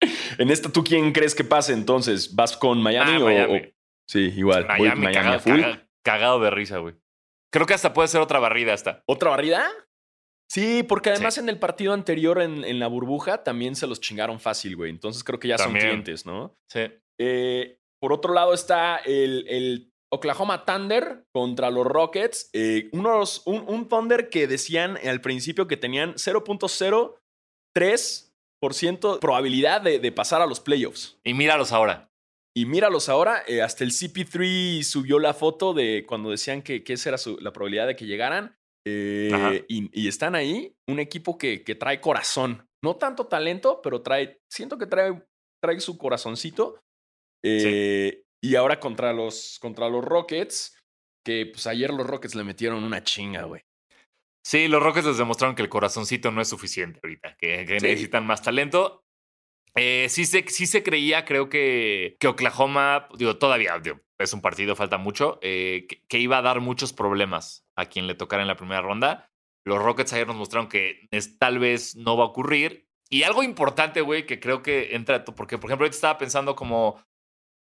*laughs* en esta, ¿tú quién crees que pase entonces? ¿Vas con Miami, ah, o, Miami. Sí, igual. Miami, cagado, cagado de risa, güey. Creo que hasta puede ser otra barrida hasta. ¿Otra barrida? Sí, porque además en el partido anterior en, la burbuja también se los chingaron fácil, güey. Entonces creo que ya son clientes, ¿no? Sí. Eh, por otro lado está el, Oklahoma Thunder contra los Rockets. Eh, unos, un, Thunder que decían al principio que tenían 0.03% probabilidad de, pasar a los playoffs. Y míralos ahora. Y míralos ahora, eh, hasta el CP3 subió la foto de cuando decían que, que esa era la probabilidad de que llegaran. Eh, y, están ahí, un equipo que, que, trae corazón. No tanto talento, pero trae, siento que trae, trae su corazoncito. Eh, y ahora contra los, contra los Rockets, que pues ayer los Rockets le metieron una chinga, güey. Sí, los Rockets les demostraron que el corazoncito no es suficiente ahorita, que, necesitan más talento. Eh, sí, se, sí se creía, creo que, que Oklahoma, digo, todavía es un partido, falta mucho, que, que, iba a dar muchos problemas a quien le tocara en la primera ronda. Los Rockets ayer nos mostraron que es, tal vez no va a ocurrir. Y algo importante, güey, que creo que entra, porque por ejemplo, ahorita estaba pensando como,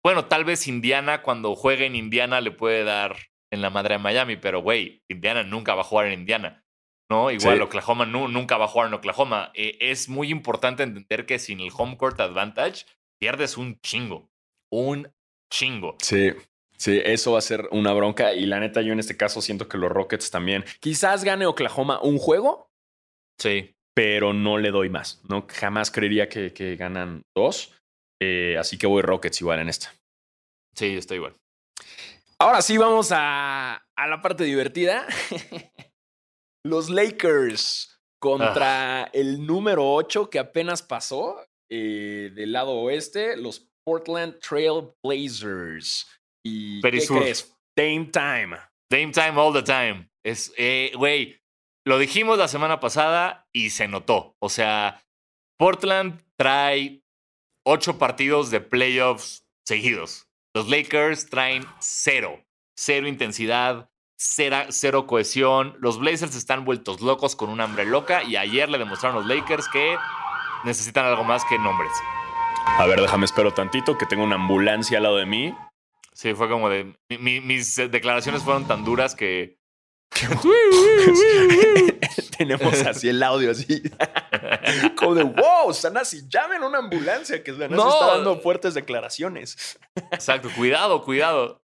bueno, tal vez Indiana cuando juegue en Indiana le puede dar en la madre de Miami, pero güey, Indiana nunca va a jugar en Indiana. ¿No? Igual Oklahoma nunca va a jugar en Oklahoma. Eh, es muy importante entender que sin el home court advantage pierdes un chingo. Un chingo. Sí. Sí, eso va a ser una bronca. Y la neta, yo en este caso siento que los Rockets también. Quizás gane Oklahoma un juego. Sí. Pero no le doy más. No, jamás creería que, que ganan dos. Eh, así que voy Rockets igual en esta. Sí, estoy igual. Ahora sí, vamos a, a la parte divertida. *laughs* los Lakers contra ah. el número 8 que apenas pasó eh, del lado oeste, los Portland Trail Blazers. ¿Y qué crees? Dame time. Dame time all the time. Es, eh, güey, lo dijimos la semana pasada y se notó. O sea, Portland trae ocho partidos de playoffs seguidos. Los Lakers traen cero. Cero intensidad, cero, cero cohesión. Los Blazers están vueltos locos con un hambre loca y ayer le demostraron a los Lakers que necesitan algo más que nombres. A ver, déjame espero tantito que tengo una ambulancia al lado de mí Sí, fue como de. mis declaraciones fueron tan duras que. *laughs* *laughs* Tenemos así el audio así. *laughs* Como de wow, Sanasi, llamen a una ambulancia que Sanasi no. está dando fuertes declaraciones. Exacto, cuidado, cuidado.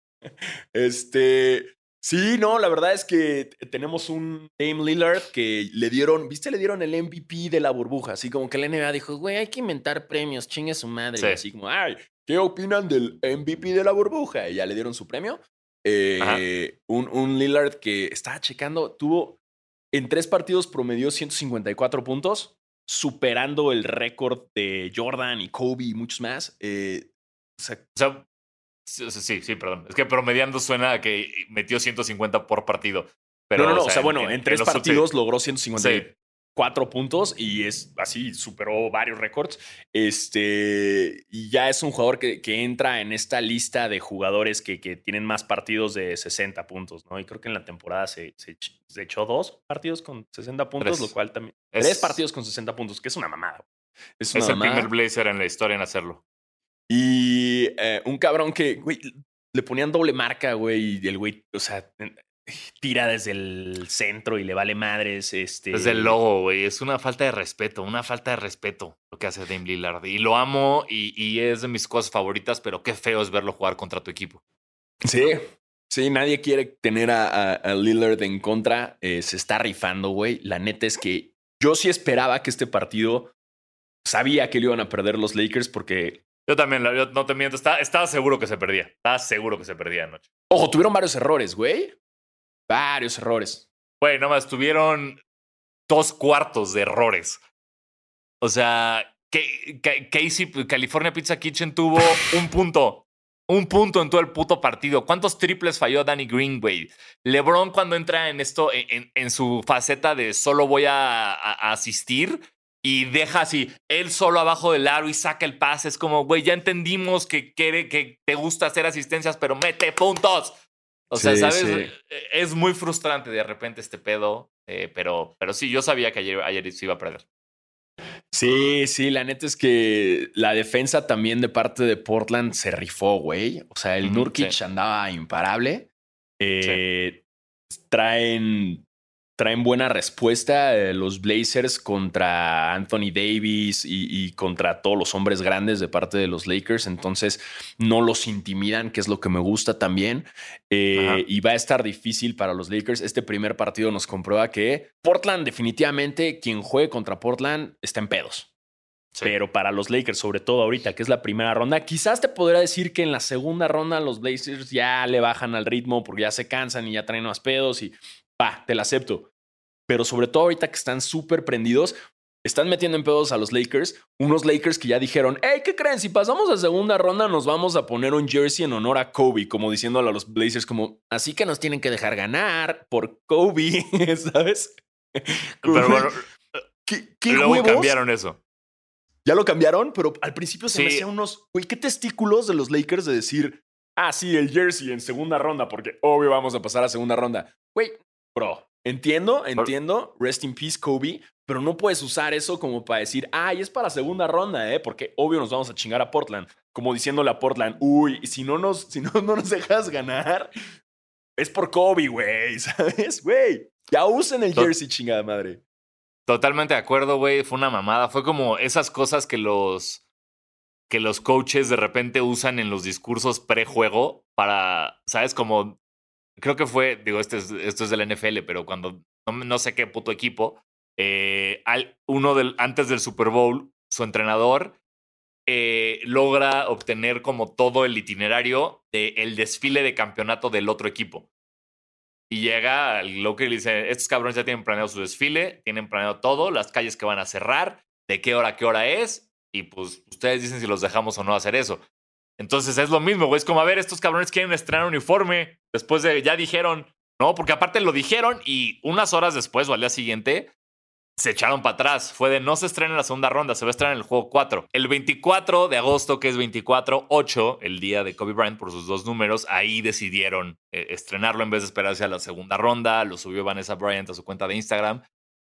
Este. Sí, no, la verdad es que tenemos un Dame Lillard que le dieron, ¿viste? Le dieron el MVP de la burbuja. Así como que la NBA dijo, güey, hay que inventar premios, chingue su madre. Así como, ay, ¿qué opinan del MVP de la burbuja? Y ya le dieron su premio. Eh, un, un, Lillard que estaba checando, tuvo en tres partidos promedió 154 puntos, superando el récord de Jordan y Kobe y muchos más. Eh, o sea, sí, sí, perdón. Es que promediando suena a que metió 150 por partido. Pero, no, no, no. O sea, bueno, en, tres partidos logró 150 cuatro puntos y es así, superó varios récords. Este, y ya es un jugador que, que entra en esta lista de jugadores que, que, tienen más partidos de 60 puntos, ¿no? Y creo que en la temporada se, se, echó dos partidos con 60 puntos, lo cual también. tres partidos con 60 puntos, que es una mamada. Es, el primer Blazer en la historia en hacerlo. Y eh, un cabrón que, güey, le ponían doble marca, güey, y el güey, o sea, tira desde el centro y le vale madres. Este... Desde el logo, güey. Es una falta de respeto, una falta de respeto lo que hace Dame Lillard. Y lo amo y, es de mis cosas favoritas, pero qué feo es verlo jugar contra tu equipo. Sí, sí, nadie quiere tener a, Lillard en contra. Eh, se está rifando, güey. La neta es que yo sí esperaba que este partido sabía que le iban a perder los Lakers porque yo también, no te miento, estaba, estaba, seguro que se perdía. Estaba seguro que se perdía anoche. Ojo, tuvieron varios errores, güey. Varios errores. Güey, nomás tuvieron dos cuartos de errores. O sea, Casey, California Pizza Kitchen tuvo un punto. Un punto en todo el puto partido. ¿Cuántos triples falló Danny Green, güey? LeBron, cuando entra en esto, en, su faceta de solo voy a, asistir y deja así, él solo abajo del aro y saca el pase. Es como, güey, ya entendimos que, quiere, que te gusta hacer asistencias, pero mete puntos. O sea, ¿sabes? E, es muy frustrante de repente este pedo, eh, pero, pero sí, yo sabía que ayer, ayer se iba a perder. Sí, sí, la neta es que la defensa también de parte de Portland se rifó, güey. O sea, el Nurkic andaba imparable. Eh, traen traen buena respuesta eh, los Blazers contra Anthony Davis y, contra todos los hombres grandes de parte de los Lakers. Entonces no los intimidan, que es lo que me gusta también. Eh, y va a estar difícil para los Lakers. Este primer partido nos comprueba que Portland definitivamente, quien juegue contra Portland, está en pedos. Pero para los Lakers, sobre todo ahorita, que es la primera ronda, quizás te podría decir que en la segunda ronda los Blazers ya le bajan al ritmo porque ya se cansan y ya traen más pedos y va, te la acepto. Pero sobre todo ahorita que están súper prendidos, están metiendo en pedos a los Lakers, unos Lakers que ya dijeron, hey, ¿qué creen? Si pasamos a segunda ronda nos vamos a poner un jersey en honor a Kobe, como diciéndole a los Blazers como, así que nos tienen que dejar ganar por Kobe, *laughs* ¿sabes? Pero bueno, ¿qué, qué luego cambiaron eso. Ya lo cambiaron, pero al principio se me hacían unos, güey, qué testículos de los Lakers de decir, ah, sí, el jersey en segunda ronda, porque obvio vamos a pasar a segunda ronda. Güey, Bro, entiendo, entiendo, rest in peace Kobe, pero no puedes usar eso como para decir, ay, es para segunda ronda, ¿eh? Porque obvio nos vamos a chingar a Portland. Como diciéndole a Portland, uy, si no nos, si no, *laughs* no nos dejas ganar, es por Kobe, güey, *laughs* ¿sabes? Güey, ya usen el jersey, chingada madre. Totalmente de acuerdo, güey. Fue una mamada. Fue como esas cosas que los, que los coaches de repente usan en los discursos prejuego para, ¿sabes? Como creo que fue, digo, este esto es del NFL, pero cuando no, sé qué puto equipo, eh, al, uno del, antes del Super Bowl, su entrenador eh, logra obtener como todo el itinerario del desfile de campeonato del otro equipo. Y llega al local y dice, estos cabrones ya tienen planeado su desfile, tienen planeado todo, las calles que van a cerrar, de qué hora qué hora es, y pues ustedes dicen si los dejamos o no hacer eso. Entonces es lo mismo, güey. Es como, a ver, estos cabrones quieren estrenar uniforme. Después de, ya dijeron, ¿no? Porque aparte lo dijeron y unas horas después o al día siguiente se echaron para atrás. Fue de no se estrena en la segunda ronda, se va a estrenar en el juego 4. El 24 de agosto, que es 24-8, el día de Kobe Bryant por sus dos números, ahí decidieron eh, estrenarlo en vez de esperarse a la segunda ronda. Lo subió Vanessa Bryant a su cuenta de Instagram.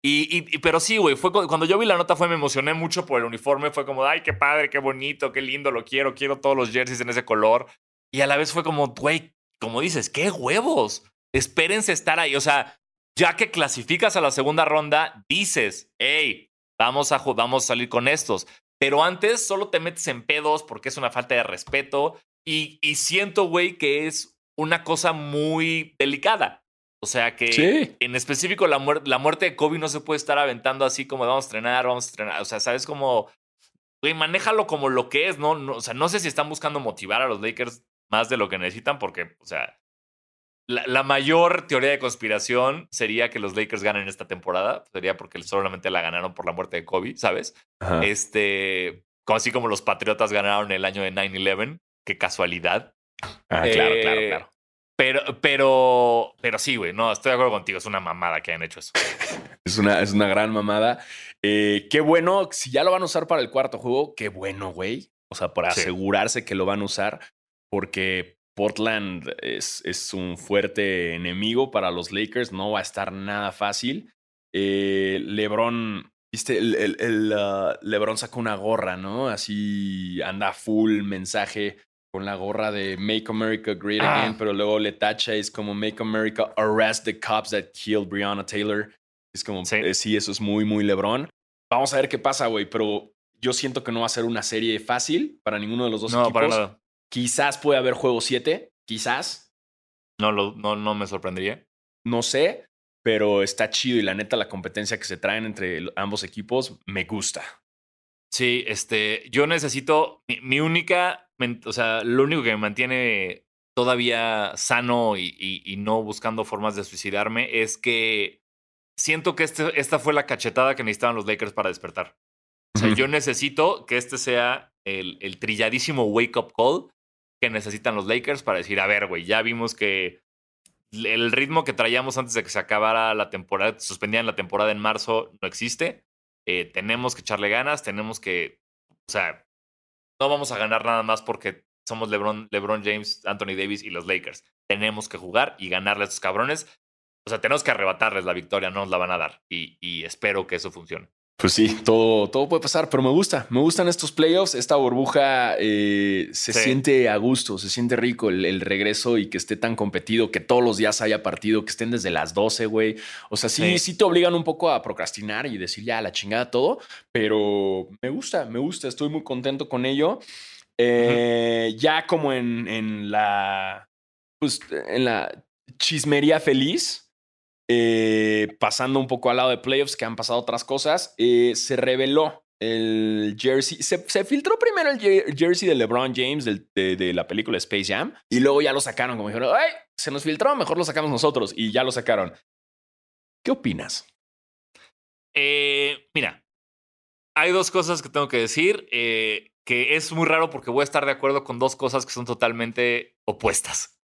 Y, pero sí, güey, fue cuando yo vi la nota fue me emocioné mucho por el uniforme, fue como, ay, qué padre, qué bonito, qué lindo, lo quiero, quiero todos los jerseys en ese color. Y a la vez fue como, güey, como dices, qué huevos. Espérense estar ahí, o sea, ya que clasificas a la segunda ronda, dices, hey, vamos a, vamos a salir con estos. Pero antes solo te metes en pedos porque es una falta de respeto y, y siento, güey, que es una cosa muy delicada. O sea que en específico la, la muerte de Kobe no se puede estar aventando así como vamos a estrenar, vamos a estrenar. O sea, sabes como, güey, manéjalo como lo que es, ¿no? O sea, no sé si están buscando motivar a los Lakers más de lo que necesitan porque, o sea, la, mayor teoría de conspiración sería que los Lakers ganen esta temporada. Sería porque solamente la ganaron por la muerte de Kobe, ¿sabes? Este, así como los Patriotas ganaron el año de 9-11. Qué casualidad. Ah, claro, claro, eh, claro. Pero, pero, pero sí, güey, no, estoy de acuerdo contigo, es una mamada que hayan hecho eso. *laughs* es, una, es una gran mamada. Eh, qué bueno, si ya lo van a usar para el cuarto juego, qué bueno, güey. O sea, para asegurarse que lo van a usar, porque Portland es, es un fuerte enemigo para los Lakers, no va a estar nada fácil. Eh, LeBron Viste, el, el, el, uh, LeBron sacó una gorra, ¿no? Así anda full mensaje con la gorra de Make America Great Ah. Again, pero luego le tacha, es como Make America Arrest the Cops that Killed Breonna Taylor. Es como, Sí. eh, sí, eso es muy, muy LeBron. Vamos a ver qué pasa, güey, pero yo siento que no va a ser una serie fácil para ninguno de los dos No, equipos. para nada. Quizás puede haber juego 7, quizás, No, lo, no, no me sorprendería. no sé, pero está chido y la neta la competencia que se traen entre ambos equipos me gusta. Sí, este, yo necesito mi, mi única, o sea, lo único que me mantiene todavía sano y, y- y no buscando formas de suicidarme es que siento que este, esta fue la cachetada que necesitaban los Lakers para despertar. O sea, yo *laughs* necesito que este sea el, el trilladísimo wake up call que necesitan los Lakers para decir, a ver, güey, ya vimos que el ritmo que traíamos antes de que se acabara la temporada, suspendían la temporada en marzo, no existe. Eh, tenemos que echarle ganas, tenemos que, o sea, no vamos a ganar nada más porque somos LeBron, LeBron James, Anthony Davis y los Lakers. Tenemos que jugar y ganarle a estos cabrones. O sea, tenemos que arrebatarles la victoria, no nos la van a dar. Y, y espero que eso funcione. Pues sí, todo, todo puede pasar, pero me gusta. Me gustan estos playoffs. Esta burbuja eh, se Sí. siente a gusto, se siente rico el, el regreso y que esté tan competido, que todos los días haya partido, que estén desde las 12, güey. O sea, sí, Sí. sí te obligan un poco a procrastinar y decir ya la chingada todo, pero me gusta, me gusta. Estoy muy contento con ello. Eh, Ya como en, en la, pues, en la chismería feliz. Eh, pasando un poco al lado de playoffs, que han pasado otras cosas, eh, se reveló el jersey. Se, filtró primero el jer- jersey de LeBron James de, la película Space Jam y luego ya lo sacaron, como dijeron, ¡ay! Se nos filtró, mejor lo sacamos nosotros y ya lo sacaron. ¿Qué opinas? Eh, mira, hay dos cosas que tengo que decir, que es muy raro porque voy a estar de acuerdo con dos cosas que son totalmente opuestas.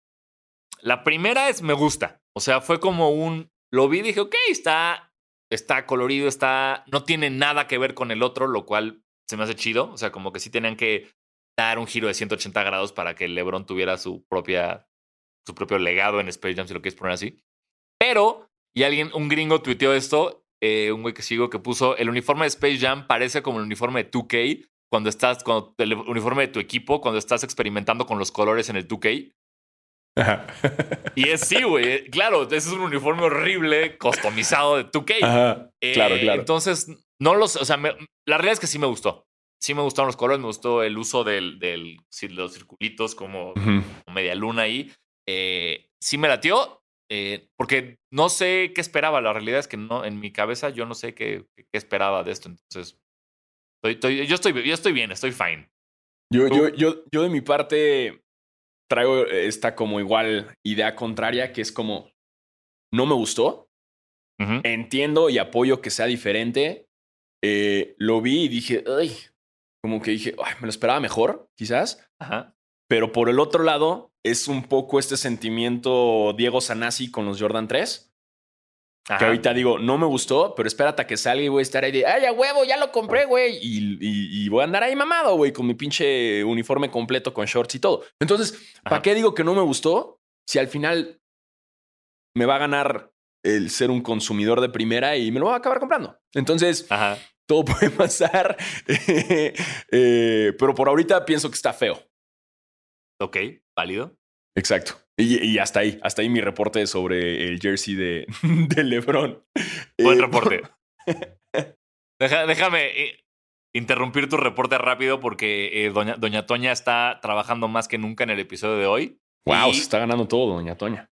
La primera es me gusta, o sea, fue como un, lo vi y dije, ok, está, está colorido, está, no tiene nada que ver con el otro, lo cual se me hace chido, o sea, como que sí tenían que dar un giro de 180 grados para que LeBron tuviera su propia, su propio legado en Space Jam, si lo quieres poner así. Pero, y alguien, un gringo tuiteó esto, eh, un güey que sigo que puso, el uniforme de Space Jam parece como el uniforme de 2K cuando estás, cuando el uniforme de tu equipo, cuando estás experimentando con los colores en el 2K. Y es sí, güey. Claro, ese es un uniforme horrible, customizado de 2K. Ajá, claro, Eh, claro. Entonces, no los, o sea, me- la realidad es que sí me gustó. Sí me gustaron los colores, me gustó el uso del, del los circulitos como media luna ahí. Eh, sí me latió, eh, porque no sé qué esperaba. La realidad es que no, en mi cabeza yo no sé qué, qué esperaba de esto. Entonces, estoy, estoy- yo, estoy, yo estoy bien, estoy fine. Yo, yo, yo, yo de mi parte traigo esta como igual idea contraria, que es como, no me gustó, entiendo y apoyo que sea diferente. Eh, lo vi y dije, ay, como que dije, "Ay, me lo esperaba mejor, quizás. Ajá. Pero por el otro lado, es un poco este sentimiento Diego Sanasi con los Jordan 3. Que ahorita digo, no me gustó, pero espérate a que salga y voy a estar ahí de, ay, a huevo, ya lo compré, güey. Y, y- y voy a andar ahí mamado, güey, con mi pinche uniforme completo con shorts y todo. Entonces, ¿para qué digo que no me gustó? Si al final me va a ganar el ser un consumidor de primera y me lo voy a acabar comprando. Entonces, Ajá. todo *laughs* puede pasar. Eh, pero por ahorita pienso que está feo. Ok, válido. Exacto. Y, y hasta ahí, hasta ahí mi reporte sobre el jersey de, *laughs* de LeBron. Buen Eh, reporte. *laughs* Deja- déjame eh, interrumpir tu reporte rápido porque eh, doña, doña Toña está trabajando más que nunca en el episodio de hoy. Wow, se está ganando todo, doña Toña.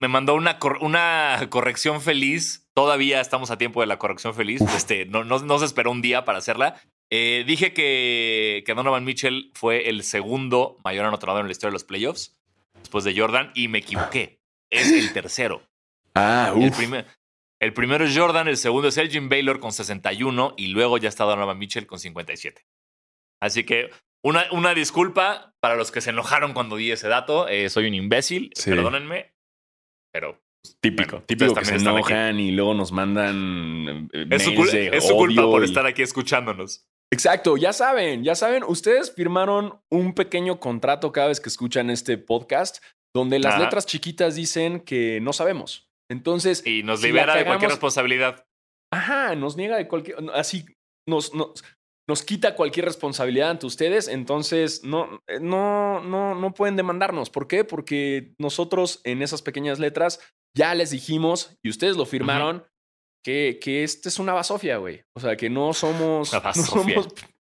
me mandó una, cor- una corrección feliz. Todavía estamos a tiempo de la corrección feliz. Este, no, no, no se esperó un día para hacerla. Eh, dije que, que Donovan Mitchell fue el segundo mayor anotador en la historia de los playoffs, después de Jordan, y me equivoqué. Es el tercero. Ah, El, primer- el primero es Jordan, el segundo es Elgin Baylor con 61 y luego ya está Donovan Mitchell con 57. Así que una, una disculpa para los que se enojaron cuando di ese dato. Eh, soy un imbécil, Sí. perdónenme, pero Típico, Bueno, típico que se enojan y luego nos mandan eh, es su, mails de es su culpa por y- estar aquí escuchándonos. Exacto, ya saben, ya saben, ustedes firmaron un pequeño contrato cada vez que escuchan este podcast donde las Ajá. letras chiquitas dicen que no sabemos. Entonces, Y nos Si libera de cualquier responsabilidad. Ajá, nos niega de cualquier. Así, nos, nos, nos quita cualquier responsabilidad ante ustedes, entonces no, eh, no, no, no pueden demandarnos. ¿Por qué? Porque nosotros en esas pequeñas letras ya les dijimos y ustedes lo firmaron que, que este es una basofia, güey. O sea, que no somos. Una *laughs* No somos,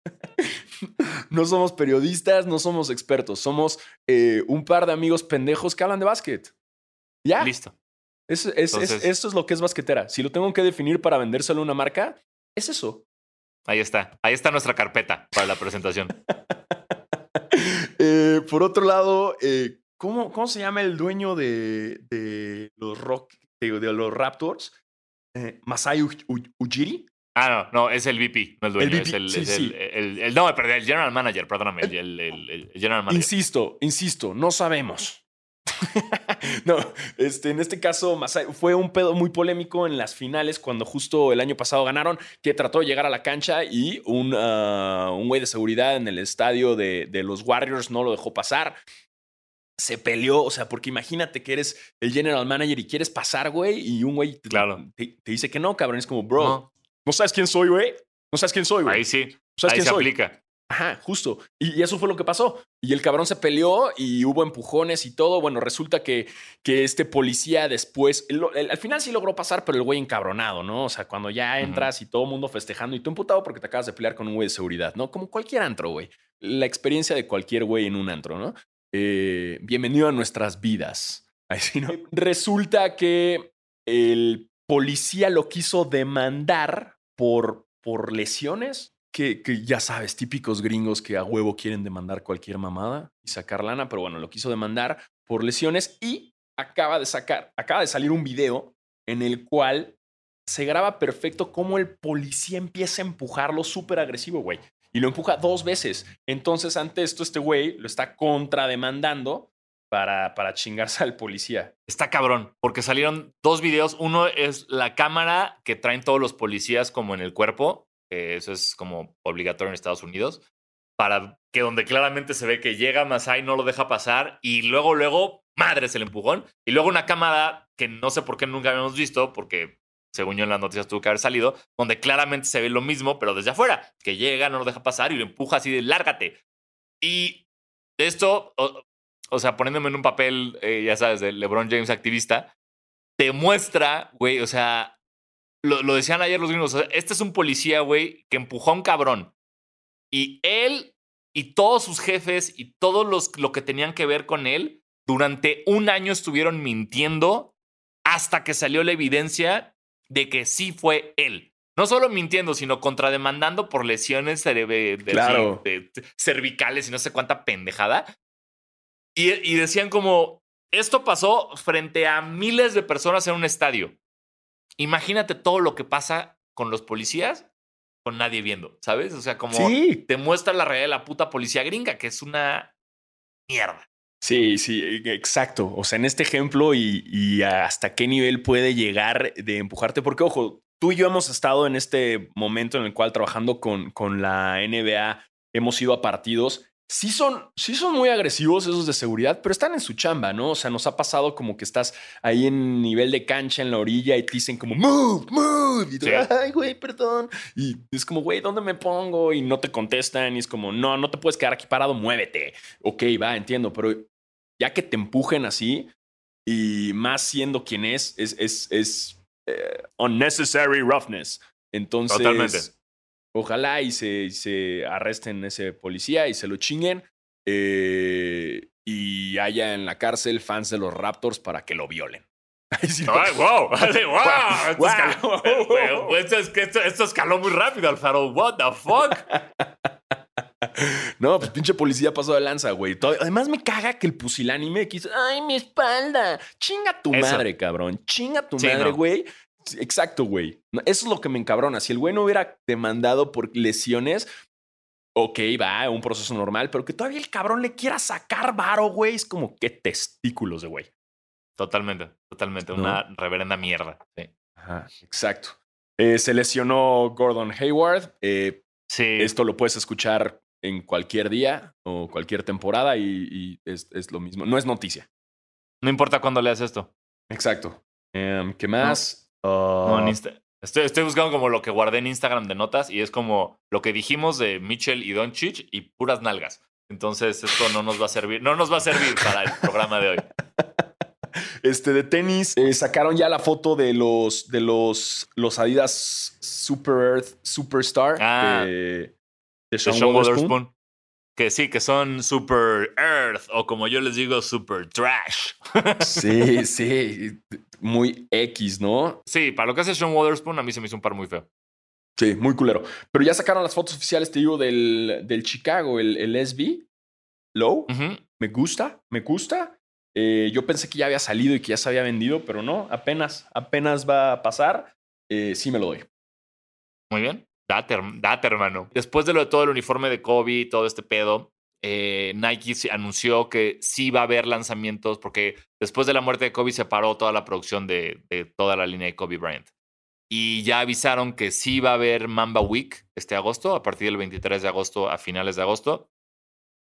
*laughs* no somos periodistas, no somos expertos, somos eh, un par de amigos pendejos que hablan de básquet. Ya. Listo. Es, es- es- Entonces- esto es lo que es basquetera. Si lo tengo que definir para vendérselo a una marca, es eso. Ahí está. Ahí está nuestra carpeta para la presentación. *laughs* Eh, por otro lado, eh, ¿cómo, ¿cómo se llama el dueño de, de los rock, de, de los Raptors? Eh, Masai Uj- Uj- Ujiri. Ah, no, no, es el VP, no el dueño. El es el, sí, es sí. el, no, perdón, el general manager, perdóname. El, general manager. Insisto, insisto, no sabemos. *laughs* no, este, en este caso Masai fue un pedo muy polémico en las finales cuando justo el año pasado ganaron, que trató de llegar a la cancha y un, ah, un güey de seguridad en el estadio de, de los Warriors no lo dejó pasar. Se peleó, o sea, porque imagínate que eres el general manager y quieres pasar, güey, y un güey te, Claro. te, te dice que no, cabrón. Es como, bro, no, No, sabes quién soy, güey. No sabes quién soy, güey. ahí sí, sabes ahí quién se soy. aplica. Ajá, justo. Y, y eso fue lo que pasó. Y el cabrón se peleó y hubo empujones y todo. Bueno, resulta que, que este policía después, al final sí logró pasar, pero el güey encabronado, ¿no? O sea, cuando ya entras y todo el mundo festejando y tú emputado porque te acabas de pelear con un güey de seguridad, ¿no? Como cualquier antro, güey. La experiencia de cualquier güey en un antro, ¿no? Eh, bienvenido a nuestras vidas. *laughs* Ahí sí, ¿no? Resulta que el policía lo quiso demandar por, por lesiones. Que, que ya sabes, típicos gringos que a huevo quieren demandar cualquier mamada y sacar lana, pero bueno, lo quiso demandar por lesiones y acaba de sacar, acaba de salir un video en el cual se graba perfecto cómo el policía empieza a empujarlo súper agresivo, güey. Y lo empuja dos veces. Entonces, ante esto, este güey lo está contrademandando para, para chingarse al policía. Está cabrón, porque salieron dos videos. Uno es la cámara que traen todos los policías como en el cuerpo, que eso es como obligatorio en Estados Unidos, para que donde claramente se ve que llega Masai, no lo deja pasar, y luego, luego, madres el empujón. Y luego una cámara que no sé por qué nunca habíamos visto, porque según yo en las noticias tuvo que haber salido, donde claramente se ve lo mismo, pero desde afuera, que llega, no lo deja pasar y lo empuja así de lárgate. Y esto, o, o sea, poniéndome en un papel, eh, ya sabes, de LeBron James activista, te muestra, güey, o sea, lo, lo decían ayer los gringos, o sea, este es un policía, güey, que empujó a un cabrón. Y él y todos sus jefes y todos los lo que tenían que ver con él, durante un año estuvieron mintiendo hasta que salió la evidencia de que sí fue él. No solo mintiendo, sino contrademandando por lesiones cereve- de- Claro. de- de cervicales y no sé cuánta pendejada. Y, y decían como, esto pasó frente a miles de personas en un estadio. Imagínate todo lo que pasa con los policías con nadie viendo, ¿sabes? O sea, como Sí, te muestra la realidad de la puta policía gringa, que es una mierda. Sí, sí, e- exacto. O sea, en este ejemplo y, y hasta qué nivel puede llegar de empujarte, porque ojo, tú y yo hemos estado en este momento en el cual trabajando con, con la NBA, hemos ido a partidos. Sí son, sí son muy agresivos esos de seguridad, pero están en su chamba, ¿no? O sea, nos ha pasado como que estás ahí en nivel de cancha en la orilla y te dicen como, move, move. Y tú, Sí. ay, güey, perdón. Y es como, güey, ¿dónde me pongo? Y no te contestan. Y es como, no, no te puedes quedar aquí parado, muévete. Ok, va, entiendo, pero ya que te empujen así y más siendo quien es, es, es, es eh, unnecessary roughness. Entonces, Totalmente. ojalá y se, y se arresten ese policía y se lo chinguen eh, y haya en la cárcel fans de los Raptors para que lo violen. *laughs* Ay, sí, no. ¡Ay, wow! *laughs* ¡Ay, wow! Esto, Wow. escaló, Güey, *laughs* pues esto, es esto, esto escaló muy rápido, Alfaro. ¿What the fuck? No, pues pinche policía pasó de lanza, güey. Todo- Además me caga que el pusilánime quiso, ay, mi espalda. Chinga tu Eso. madre, cabrón. Chinga tu Sí, madre, no. güey. Exacto, güey. Eso es lo que me encabrona. Si el güey no hubiera demandado por lesiones, ok, va, un proceso normal, pero que todavía el cabrón le quiera sacar varo, güey, es como que testículos de güey. Totalmente, totalmente. ¿No? Una reverenda mierda. Sí. Ajá, exacto. Eh, se lesionó Gordon Hayward. Eh, Sí. Esto lo puedes escuchar en cualquier día o cualquier temporada y, y es, es lo mismo. No es noticia. No importa cuándo leas esto. Exacto. Em, ¿Qué más? No, Ah, en Insta- Estoy, estoy buscando como lo que guardé en Instagram de notas y es como lo que dijimos de Mitchell y Doncic y puras nalgas. Entonces esto no nos va a servir, no nos va a servir para el programa de hoy. *laughs* Este de tenis eh, sacaron ya la foto de los de los los Adidas Super Earth Superstar Ah. de, de Sean Sean. Wotherspoon. Que sí, que son super earth o como yo les digo, super trash. Sí, *laughs* sí, muy X, ¿no? sí, para lo que hace Sean Wotherspoon, a mí se me hizo un par muy feo. Sí, muy culero. Pero ya sacaron las fotos oficiales, te digo, del, del Chicago, el, el SB Low. Me gusta, me gusta. Eh, yo pensé que ya había salido y que ya se había vendido, pero no, apenas, apenas va a pasar. Eh, sí me lo doy. Muy bien. Date, herm- date, hermano. Después de lo de todo el uniforme de Kobe todo este pedo, eh, Nike anunció que sí va a haber lanzamientos porque después de la muerte de Kobe se paró toda la producción de, toda la línea de Kobe Bryant. Y ya avisaron que sí va a haber Mamba Week este agosto, a partir del 23 de agosto a finales de agosto,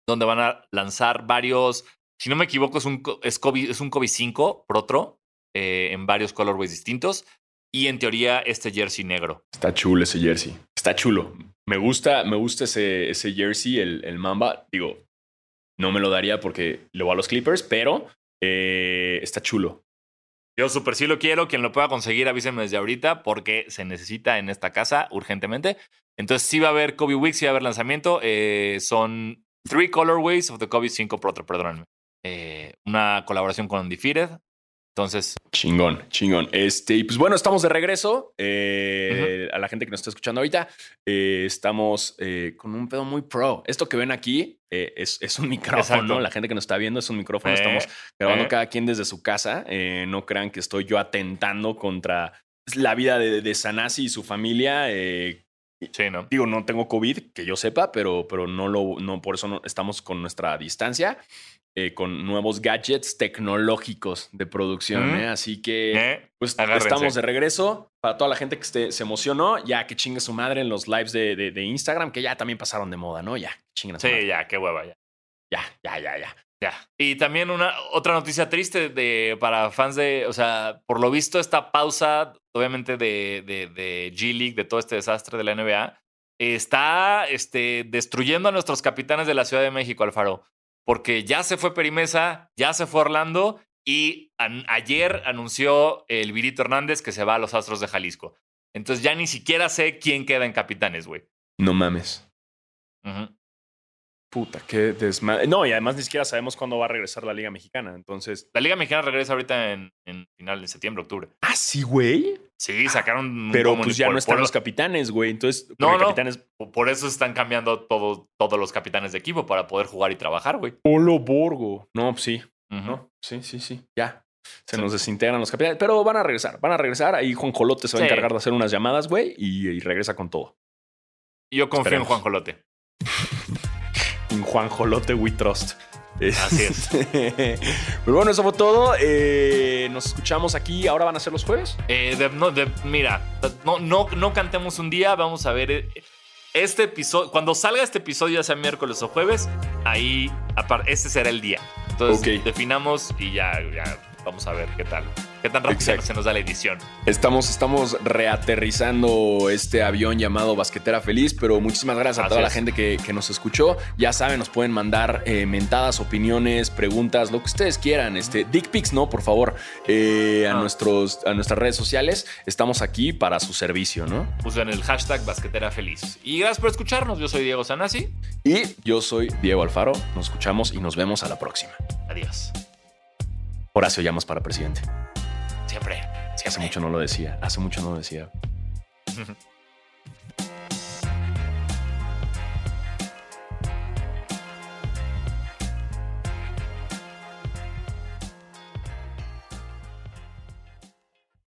donde van a lanzar varios, si no me equivoco, es un, es Kobe, es un Kobe 5 por otro, eh, en varios colorways distintos. Y en teoría este jersey negro. Está chulo ese jersey. Está chulo. Me gusta, me gusta ese, ese jersey, el, el Mamba. Digo, no me lo daría porque le voy a los Clippers, pero eh, está chulo. Yo super sí lo quiero. Quien lo pueda conseguir, avísenme desde ahorita porque se necesita en esta casa urgentemente. Entonces, sí va a haber Kobe Week, sí va a haber lanzamiento. Eh, son three colorways of the Kobe 5 Pro, perdónenme. Eh, una colaboración con Undefeated. Entonces, Chingón, chingón. Este, y pues bueno, estamos de regreso. Eh, A la gente que nos está escuchando ahorita, eh, estamos eh, con un pedo muy pro. Esto que ven aquí es, es un *laughs* micrófono. Exacto. La gente que nos está viendo es un micrófono. Estamos grabando cada quien desde su casa. No crean que estoy yo atentando contra la vida de, de Sanasi y su familia. Sí, ¿no? digo, no tengo COVID, que yo sepa, pero, pero no lo, no, por eso no, estamos con nuestra distancia, eh, con nuevos gadgets tecnológicos de producción. Mm. ¿eh? Así que, Eh, pues, agárrense. estamos de regreso. Para toda la gente que esté- se emocionó, ya que chingue su madre en los lives de, de- de Instagram, que ya también pasaron de moda, ¿no? Ya, chinguen a su Sí, madre. ya, qué hueva, ya. Ya, ya, ya, ya. Ya. Y también una otra noticia triste de, para fans de, o sea, por lo visto esta pausa, obviamente de, de, de G League, de todo este desastre de la NBA, está este, destruyendo a nuestros capitanes de la Ciudad de México, Alfaro. Porque ya se fue Perimesa, ya se fue Orlando y an- ayer anunció el Virito Hernández que se va a los Astros de Jalisco. Entonces ya ni siquiera sé quién queda en capitanes, güey. No mames. Puta, qué desmadre. No, y además ni siquiera sabemos cuándo va a regresar la Liga Mexicana. Entonces. La Liga Mexicana regresa ahorita en, en final de septiembre, octubre. Ah, sí, güey. Sí, sacaron Pero pues ya no están por- los capitanes, güey. Entonces, No, no. capitanes Por eso están cambiando todo, todos los capitanes de equipo para poder jugar y trabajar, güey. Polo Borgo. No, pues sí. ¿no? Sí, sí, sí. Ya. Se Sí. nos desintegran los capitanes. Pero van a regresar. Van a regresar. Ahí Juan Jolote se va a encargar de hacer unas llamadas, güey. Y, y regresa con todo. Yo confío Esperemos. en Juan Jolote. En Juan Jolote We Trust. Así es. *laughs* Pero bueno, eso fue todo. Eh, nos escuchamos aquí. Ahora van a ser los jueves. Eh, de- no, de- mira, no, no, no cantemos un día. Vamos a ver eh, este episodio. Cuando salga este episodio, ya sea miércoles o jueves, ahí este será el día. Entonces definamos y ya, ya vamos a ver qué tal. Qué tan rápido Exacto. se nos da la edición. Estamos, estamos reaterrizando este avión llamado Basquetera Feliz, pero muchísimas gracias a toda la gente que, que nos escuchó. Ya saben, nos pueden mandar eh, mentadas, opiniones, preguntas, lo que ustedes quieran. Este, dick pics, no, por favor, eh, a, Ah. nuestros, a nuestras redes sociales. Estamos aquí para su servicio, ¿no? Usen el hashtag basquetera feliz. Y gracias por escucharnos. Yo soy Diego Sanasi. Y yo soy Diego Alfaro. Nos escuchamos y nos vemos a la próxima. Adiós. Horacio Llamas para presidente. Siempre. Hace Siempre. mucho no lo decía. Hace mucho no lo decía. *laughs*